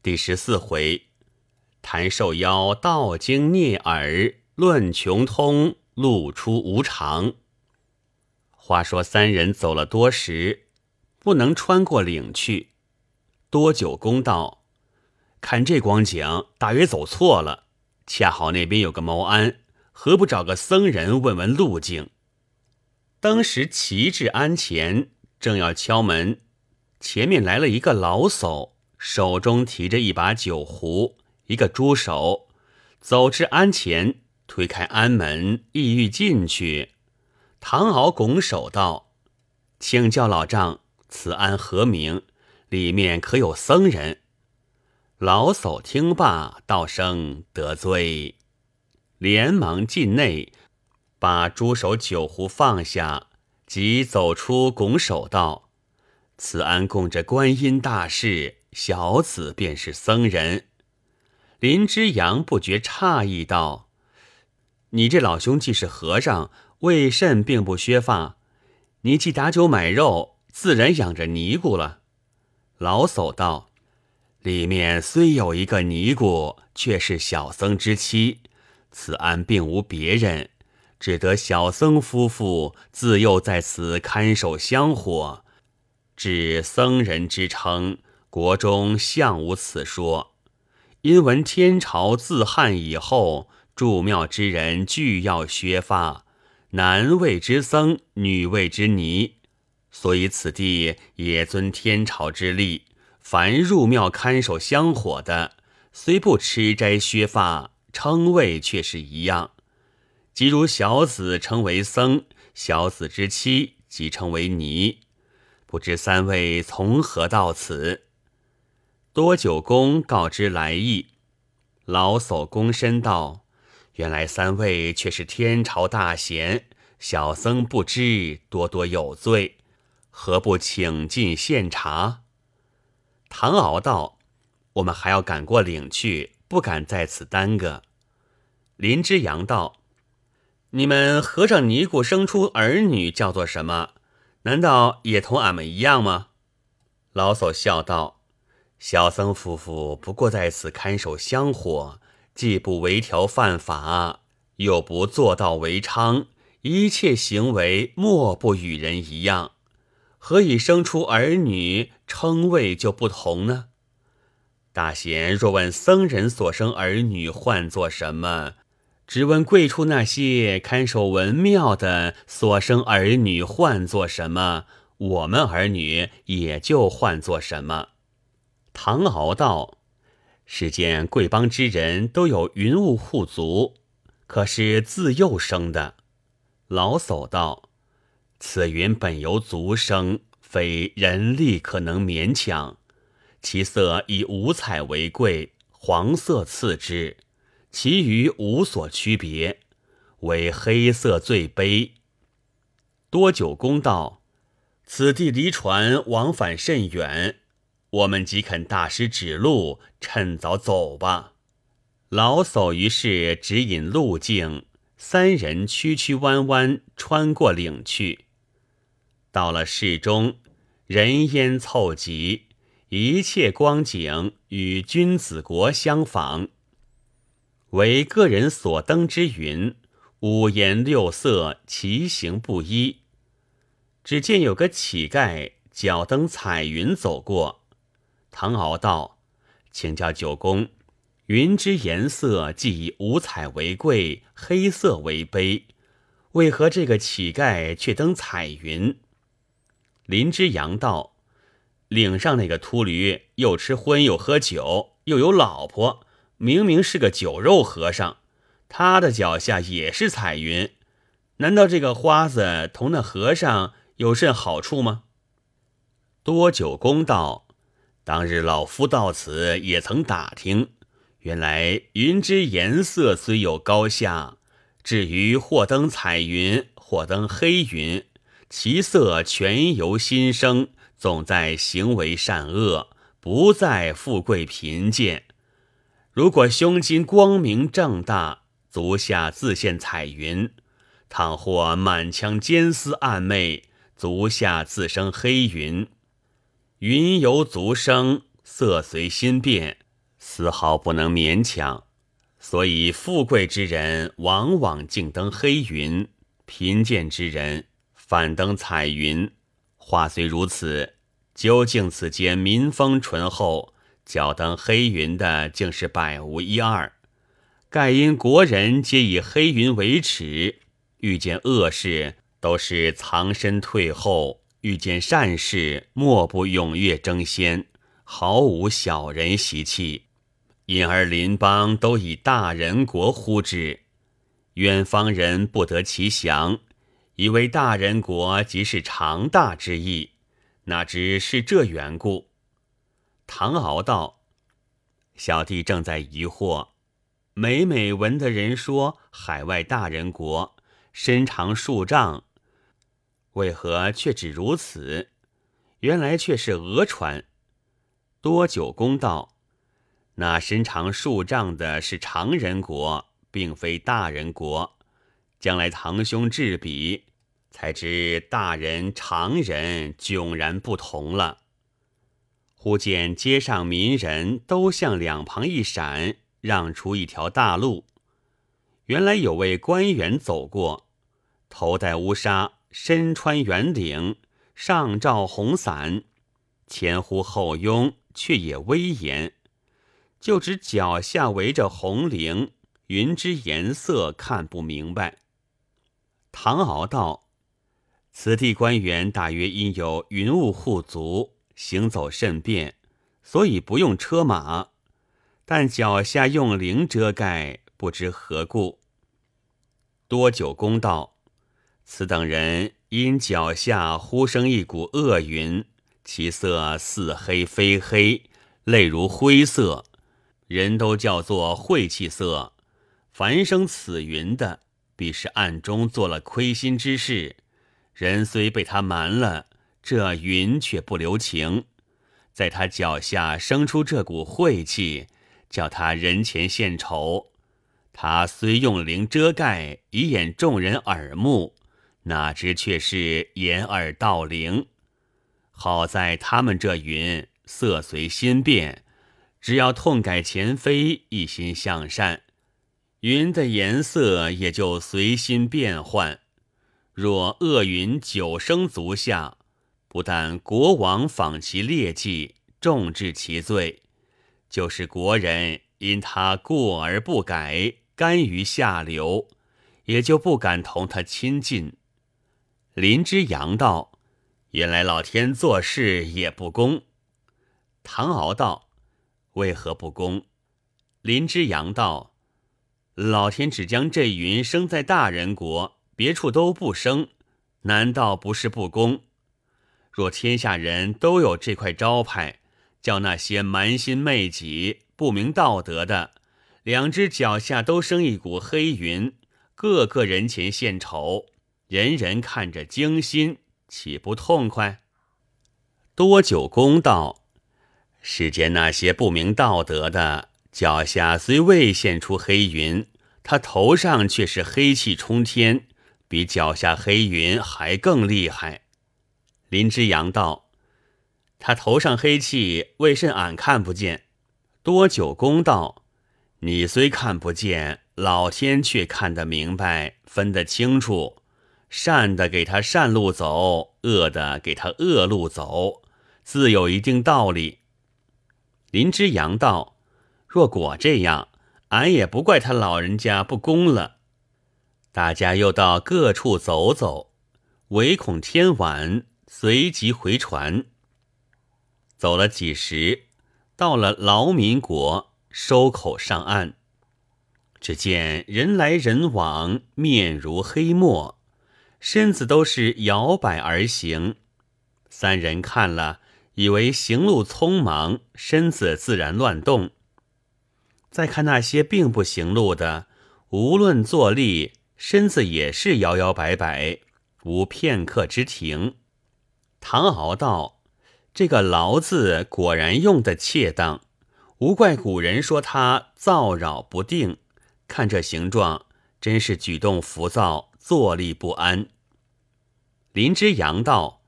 第十四回，谈寿夭道经聂耳，论穷通露出无常。话说三人走了多时，不能穿过岭去。多久公道，看这光景，大约走错了。恰好那边有个茅庵，何不找个僧人问问路径？当时骑至庵前，正要敲门，前面来了一个老叟。手中提着一把酒壶，一个猪手，走至庵前，推开庵门，意欲进去。唐敖拱手道：“请教老丈，此庵何名？里面可有僧人？”老叟听罢，道声得罪，连忙进内，把猪手酒壶放下，即走出，拱手道：“此庵供着观音大士。”小子便是僧人，林之阳不觉诧异道：“你这老兄既是和尚，为甚并不削发？你既打酒买肉，自然养着尼姑了。”老叟道：“里面虽有一个尼姑，却是小僧之妻，此庵并无别人，只得小僧夫妇自幼在此看守香火，至僧人之称。”国中向无此说，因闻天朝自汉以后，住庙之人俱要削发，男谓之僧，女谓之尼，所以此地也遵天朝之例，凡入庙看守香火的，虽不吃斋削发，称谓却是一样。即如小子称为僧，小子之妻即称为尼，不知三位从何到此？多九公告知来意，老叟躬身道：“原来三位却是天朝大贤，小僧不知，多多有罪，何不请进献茶？”唐敖道：“我们还要赶过岭去，不敢在此耽搁。”林之阳道：“你们和尚尼姑生出儿女，叫做什么？难道也同俺们一样吗？”老叟笑道。小僧夫妇不过在此看守香火，既不违条犯法，又不做道为娼，一切行为莫不与人一样，何以生出儿女称谓就不同呢？大贤若问僧人所生儿女唤作什么，只问贵处那些看守文庙的所生儿女唤作什么，我们儿女也就唤作什么。唐敖道：“世间贵邦之人都有云雾护足，可是自幼生的。”老叟道：“此云本由足生，非人力可能勉强。其色以五彩为贵，黄色次之，其余无所区别，唯黑色最卑。”多久公道：“此地离船往返甚远。”我们即肯大师指路，趁早走吧。老叟于是指引路径，三人曲曲弯弯穿过岭去。到了市中，人烟凑集，一切光景与君子国相仿。为个人所登之云，五颜六色，奇形不一。只见有个乞丐脚蹬彩云走过。唐敖道：“请教九公，云之颜色既以五彩为贵，黑色为卑，为何这个乞丐却登彩云？”林之阳道：“岭上那个秃驴又吃荤又喝酒，又有老婆，明明是个酒肉和尚，他的脚下也是彩云，难道这个花子同那和尚有甚好处吗？”多九公道。当日老夫到此也曾打听，原来云之颜色虽有高下，至于或登彩云，或登黑云，其色全由心生，总在行为善恶，不在富贵贫贱。如果胸襟光明正大，足下自现彩云；倘或满腔奸私暗昧，足下自生黑云。云由足生，色随心变，丝毫不能勉强。所以富贵之人往往竞登黑云，贫贱之人反登彩云。话虽如此，究竟此间民风淳厚，脚登黑云的竟是百无一二。盖因国人皆以黑云为耻，遇见恶事都是藏身退后；遇见善事，莫不踊跃争先，毫无小人习气。因而邻邦都以大人国呼之，远方人不得其详，以为大人国即是长大之意，哪知是这缘故。唐敖道：“小弟正在疑惑。”每每闻的人说海外大人国身长数丈，为何却只如此？原来却是讹传。多久公道，那身长数丈的是常人国，并非大人国。将来堂兄制比，才知大人常人迥然不同了。忽见街上民人都向两旁一闪。让出一条大路，原来有位官员走过，头戴乌纱，身穿圆领，上罩红伞，前呼后拥，却也威严。就只脚下围着红绫，云之颜色看不明白。唐敖道：“此地官员大约因有云雾护足，行走甚便，所以不用车马。”但脚下用绫遮盖，不知何故。多久公道：此等人因脚下忽生一股恶云，其色似黑非黑，类如灰色，人都叫做晦气色。凡生此云的，必是暗中做了亏心之事。人虽被他瞒了，这云却不留情，在他脚下生出这股晦气。叫他人前献丑，他虽用灵遮盖，以掩众人耳目，哪知却是掩耳盗铃。好在他们这云色随心变，只要痛改前非，一心向善，云的颜色也就随心变换。若恶云久生足下，不但国王仿其劣迹，重治其罪。就是国人因他过而不改，甘于下流，也就不敢同他亲近。林之阳道：“原来老天做事也不公。”唐敖道：“为何不公？”林之阳道：“老天只将这云生在大人国，别处都不生，难道不是不公？若天下人都有这块招牌。”叫那些蛮心昧己、不明道德的，两只脚下都生一股黑云，个个人前献丑，人人看着惊心，岂不痛快？多久公道，世间那些不明道德的，脚下虽未现出黑云，他头上却是黑气冲天，比脚下黑云还更厉害。林之阳道。他头上黑气，为甚俺看不见？多久公道，你虽看不见，老天却看得明白，分得清楚。善的给他善路走，恶的给他恶路走，自有一定道理。林之阳道：若果这样，俺也不怪他老人家不公了。大家又到各处走走，唯恐天晚，随即回船。走了几时，到了劳民国，收口上岸，只见人来人往，面如黑墨，身子都是摇摆而行。三人看了，以为行路匆忙，身子自然乱动。再看那些并不行路的，无论坐立，身子也是摇摇摆摆，无片刻之停。唐敖道。这个“劳”字果然用的恰当，无怪古人说他躁扰不定。看这形状，真是举动浮躁，坐立不安。林之阳道：“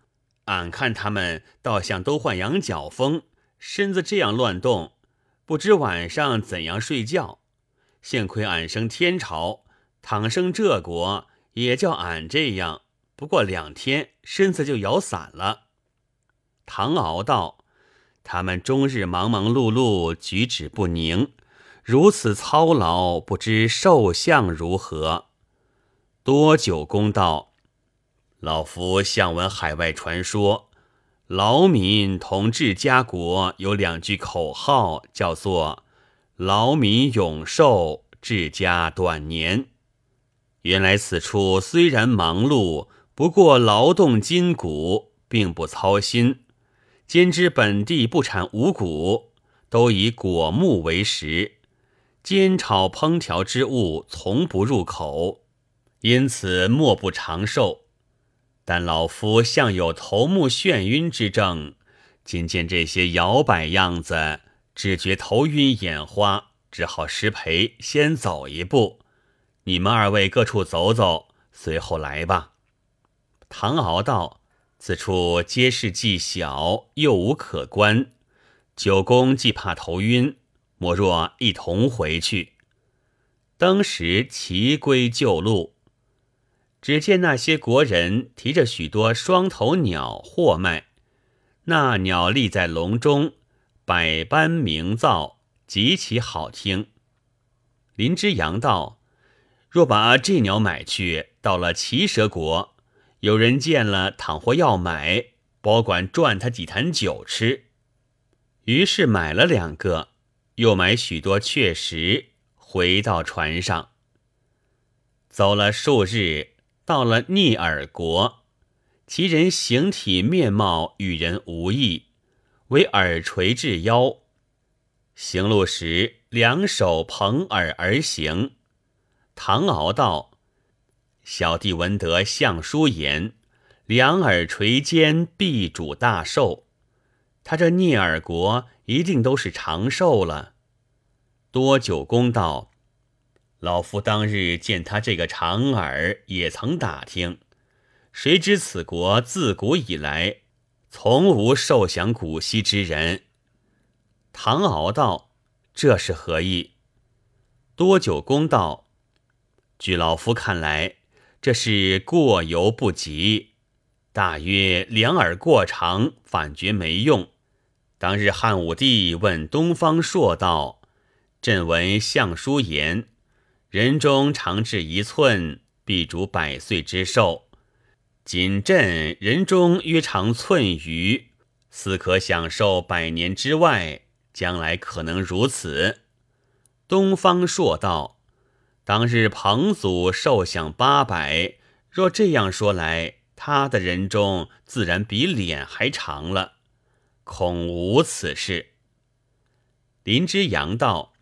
俺看他们倒像都患羊角风，身子这样乱动，不知晚上怎样睡觉。幸亏俺生天朝，倘生这国，也叫俺这样。不过两天，身子就摇散了。”唐敖道：“他们终日忙忙碌碌，举止不宁，如此操劳，不知寿相如何？”多久公道：“老夫向闻海外传说，劳民同治家国有两句口号，叫做‘劳民永寿，治家短年’。原来此处虽然忙碌，不过劳动筋骨，并不操心。”兼知本地不产五谷，都以果木为食，煎炒烹调之物从不入口，因此莫不长寿。但老夫向有头目眩晕之症，今见这些摇摆样子，只觉头晕眼花，只好失陪，先走一步。你们二位各处走走，随后来吧。唐敖道。此处街市既小，又无可观。九公既怕头晕，莫若一同回去。当时齐归旧路，只见那些国人提着许多双头鸟货卖，那鸟立在笼中，百般鸣噪，极其好听。林之阳道：“若把这鸟买去，到了齐蛇国。”有人见了，倘或要买，保管赚他几坛酒吃。于是买了两个，又买许多雀石，回到船上。走了数日，到了逆耳国，其人形体面貌与人无异，为耳垂至腰，行路时两手捧耳而行。唐敖道。小弟闻得相书言，两耳垂肩必主大寿。他这聂耳国一定都是长寿了。多久公道，老夫当日见他这个长耳，也曾打听，谁知此国自古以来从无受享古稀之人。唐敖道，这是何意？多久公道，据老夫看来。这是过犹不及，大约两耳过长，反觉没用。当日汉武帝问东方朔道：“朕闻相书言，人中长至一寸，必主百岁之寿。仅朕人中约长寸余，似可享受百年之外，将来可能如此？”东方朔道。当日彭祖寿享八百，若这样说来，他的人中自然比脸还长了，恐无此事。林之阳道：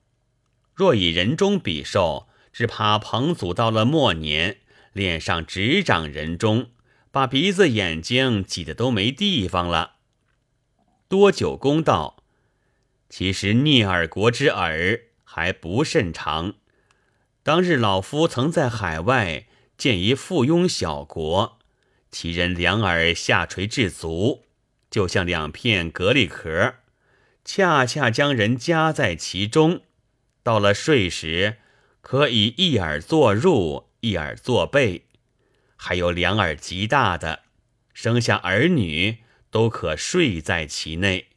若以人中比寿，只怕彭祖到了末年，脸上只长人中，把鼻子眼睛挤得都没地方了。多久公道：其实聂耳国之耳还不甚长。当日老夫曾在海外见一附庸小国，其人两耳下垂至足，就像两片蛤蜊壳，恰恰将人夹在其中。到了睡时，可以一耳坐入，一耳坐背；还有两耳极大的，生下儿女都可睡在其内。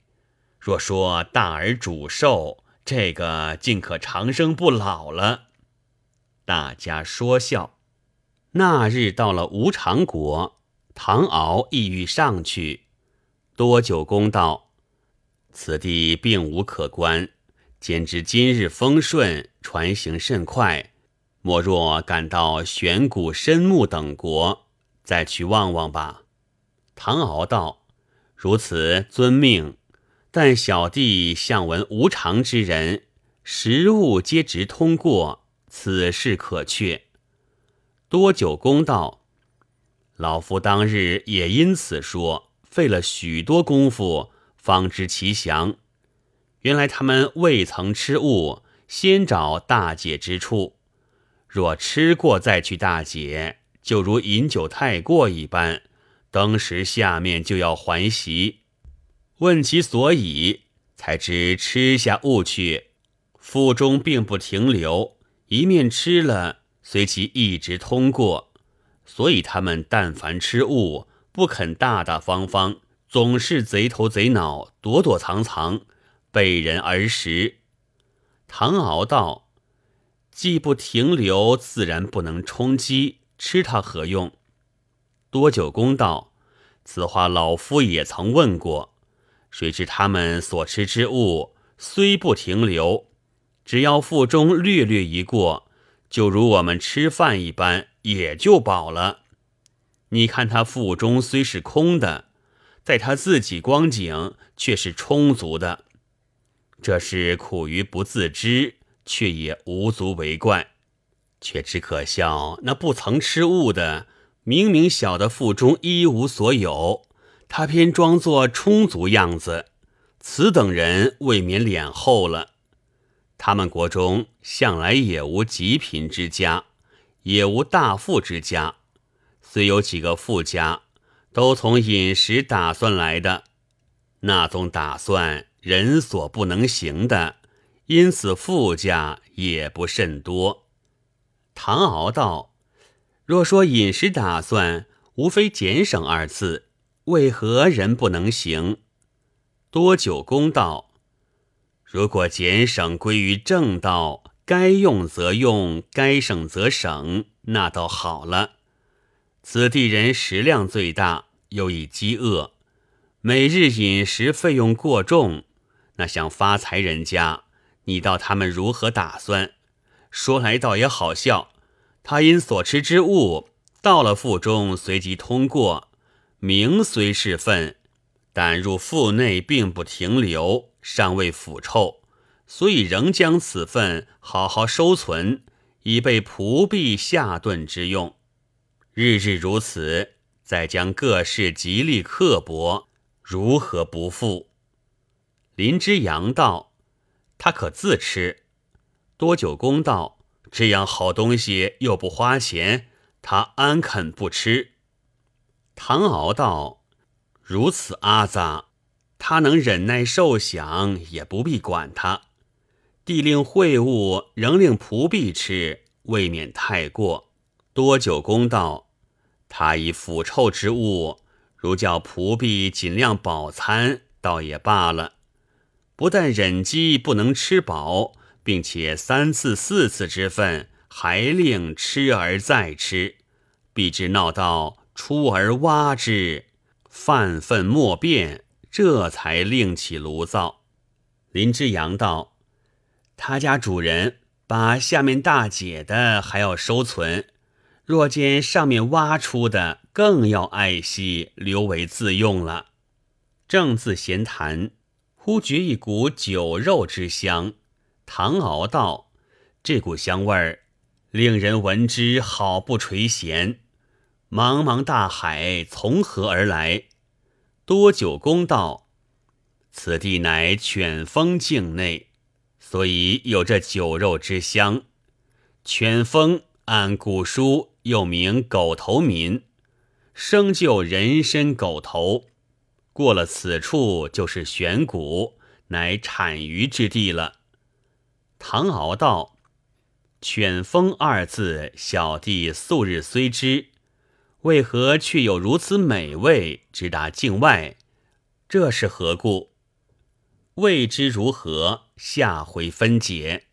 若说大耳主寿，这个竟可长生不老了。大家说笑。那日到了无常国，唐敖意欲上去。多久公道：“此地并无可观，兼知今日风顺，船行甚快。莫若赶到玄谷、深木等国，再去望望吧。”唐敖道：“如此遵命。但小弟向闻无常之人，食物皆直通过。”此事可确。多久公道，老夫当日也因此说，费了许多功夫，方知其详。原来他们未曾吃物，先找大解之处。若吃过再去大解，就如饮酒太过一般，当时下面就要还席。问其所以，才知吃下物去，腹中并不停留，一面吃了，随即一直通过。所以他们但凡吃物，不肯大大方方，总是贼头贼脑，躲躲藏藏，被人而食。唐敖道：“既不停留，自然不能充饥，吃它何用？”多久公道：“此话老夫也曾问过，谁知他们所吃之物虽不停留，只要腹中略略一过，就如我们吃饭一般，也就饱了。你看他腹中虽是空的，在他自己光景却是充足的。”这是苦于不自知，却也无足为怪。却只可笑那不曾吃物的，明明晓得腹中一无所有，他偏装作充足样子。此等人未免脸厚了。他们国中向来也无极贫之家，也无大富之家，虽有几个富家，都从饮食打算来的。那种打算。人所不能行的，因此富家也不甚多。唐敖道：“若说饮食打算，无非俭省二字，为何人不能行？”多久公道：“如果俭省归于正道，该用则用，该省则省，那倒好了。此地人食量最大，又易饥饿，每日饮食费用过重。”那像发财人家，你道他们如何打算？说来倒也好笑。他因所吃之物到了腹中，随即通过，名虽是粪，但入腹内并不停留，尚未腐臭，所以仍将此粪好好收存，以备仆婢下顿之用。日日如此，再将各事极力刻薄，如何不富？林之阳道：“他可自吃。”多久公道：“这样好东西又不花钱，他安肯不吃？”唐敖道：“如此阿杂，他能忍耐受享，也不必管他。帝令秽物，仍令仆婢吃，未免太过。”多久公道：“他以腐臭之物，如叫仆婢尽量饱餐，倒也罢了。”不但忍饥不能吃饱，并且三次四次之分还令吃而再吃，必至闹到出而挖之，饭粪莫变，这才另起炉灶。林之阳道：“他家主人把下面大姐的还要收存，若见上面挖出的，更要爱惜，留为自用了。”正自闲谈。忽觉一股酒肉之香，唐敖道：“这股香味儿，令人闻之好不垂涎。茫茫大海从何而来？”多久公道：“此地乃犬峰境内，所以有这酒肉之香。犬峰按古书又名狗头民，生就人身狗头。”过了此处就是玄谷，乃产鱼之地了。唐敖道：“犬风二字，小弟素日虽知，为何却有如此美味，直达境外？这是何故？未知如何，下回分解。”